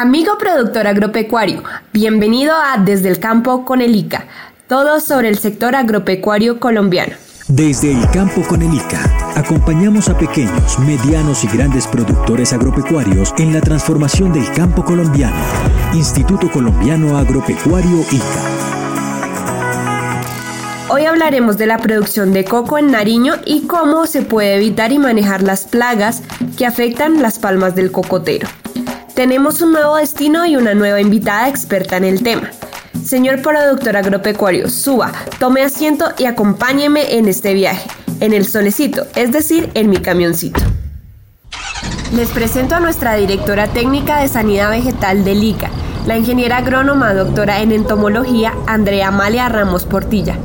Amigo productor agropecuario, bienvenido a Desde el Campo con el ICA, todo sobre el sector agropecuario colombiano. Desde el campo con el ICA, acompañamos a pequeños, medianos y grandes productores agropecuarios en la transformación del campo colombiano. Instituto Colombiano Agropecuario ICA. Hoy hablaremos de la producción de coco en Nariño y cómo se puede evitar y manejar las plagas que afectan las palmas del cocotero. Tenemos un nuevo destino y una nueva invitada experta en el tema. Señor productor agropecuario, suba, tome asiento y acompáñeme en este viaje, en el solecito, es decir, en mi camioncito. Les presento a nuestra directora técnica de Sanidad Vegetal del ICA, la ingeniera agrónoma doctora en entomología Andrea Amalia Ramos Portilla.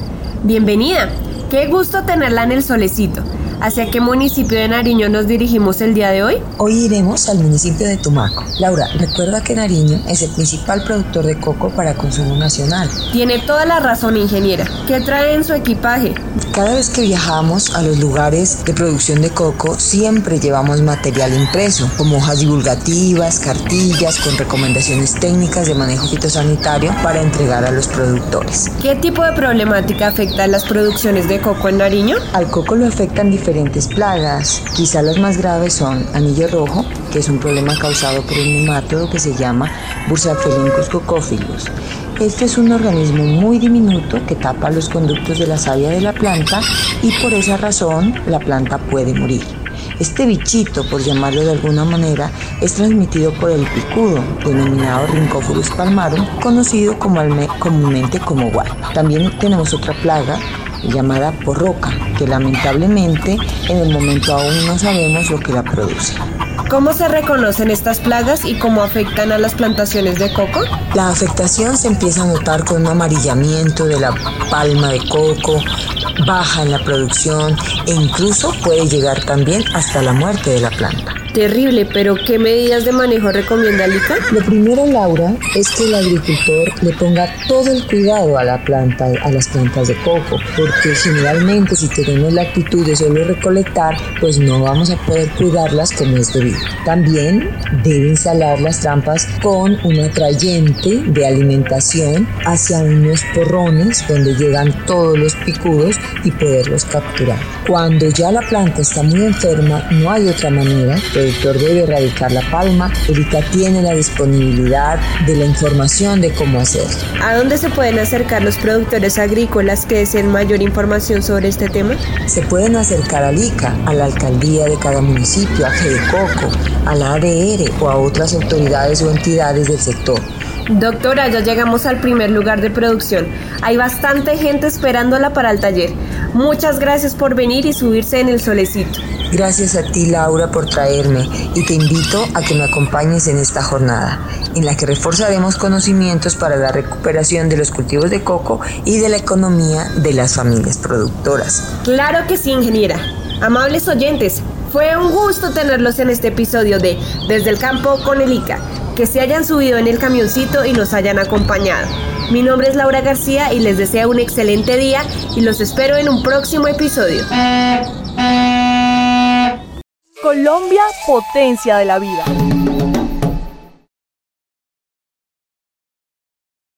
Bienvenida, qué gusto tenerla en el solecito. ¿Hacia qué municipio de Nariño nos dirigimos el día de hoy? Hoy iremos al municipio de Tumaco. Laura, recuerda que Nariño es el principal productor de coco para consumo nacional. Tiene toda la razón, ingeniera. ¿Qué trae en su equipaje? Cada vez que viajamos a los lugares de producción de coco, siempre llevamos material impreso, como hojas divulgativas, cartillas con recomendaciones técnicas de manejo fitosanitario para entregar a los productores. ¿Qué tipo de problemática afecta a las producciones de coco en Nariño? Al coco lo afectan diferentes diferentes plagas. Quizá las más graves son anillo rojo, que es un problema causado por un nemátodo que se llama Bursaphelicus cocophilus. Este es un organismo muy diminuto que tapa los conductos de la savia de la planta y por esa razón la planta puede morir. Este bichito, por llamarlo de alguna manera, es transmitido por el picudo, denominado Rhynchophorus palmarum, conocido como comúnmente como guay. También tenemos otra plaga llamada porroca, que lamentablemente en el momento aún no sabemos lo que la produce. ¿Cómo se reconocen estas plagas y cómo afectan a las plantaciones de coco? La afectación se empieza a notar con un amarillamiento de la palma de coco, baja en la producción e incluso puede llegar también hasta la muerte de la planta. Terrible, pero ¿qué medidas de manejo recomienda Lica? Lo primero, Laura, es que el agricultor le ponga todo el cuidado a la planta, a las plantas de coco, porque generalmente si tenemos la actitud de solo recolectar, pues no vamos a poder cuidarlas como es También debe instalar las trampas con un atrayente de alimentación hacia unos porrones donde llegan todos los picudos y poderlos capturar. Cuando ya la planta está muy enferma, no hay otra manera productor debe erradicar la palma, Erika tiene la disponibilidad de la información de cómo hacerlo. ¿A dónde se pueden acercar los productores agrícolas que deseen mayor información sobre este tema? Se pueden acercar al ICA, a la alcaldía de cada municipio, a A la ADR o a otras autoridades o entidades del sector. Doctora, ya llegamos al primer lugar de producción. Hay bastante gente esperándola para el taller. Muchas gracias por venir y subirse en el solecito. Gracias a ti, Laura, por traerme y te invito a que me acompañes en esta jornada, en la que reforzaremos conocimientos para la recuperación de los cultivos de coco y de la economía de las familias productoras. Claro que sí, ingeniera. Amables oyentes, fue un gusto tenerlos en este episodio de Desde el Campo con el ICA que se hayan subido en el camioncito y nos hayan acompañado. Mi nombre es Laura García y les deseo un excelente día y los espero en un próximo episodio. Colombia, potencia de la vida.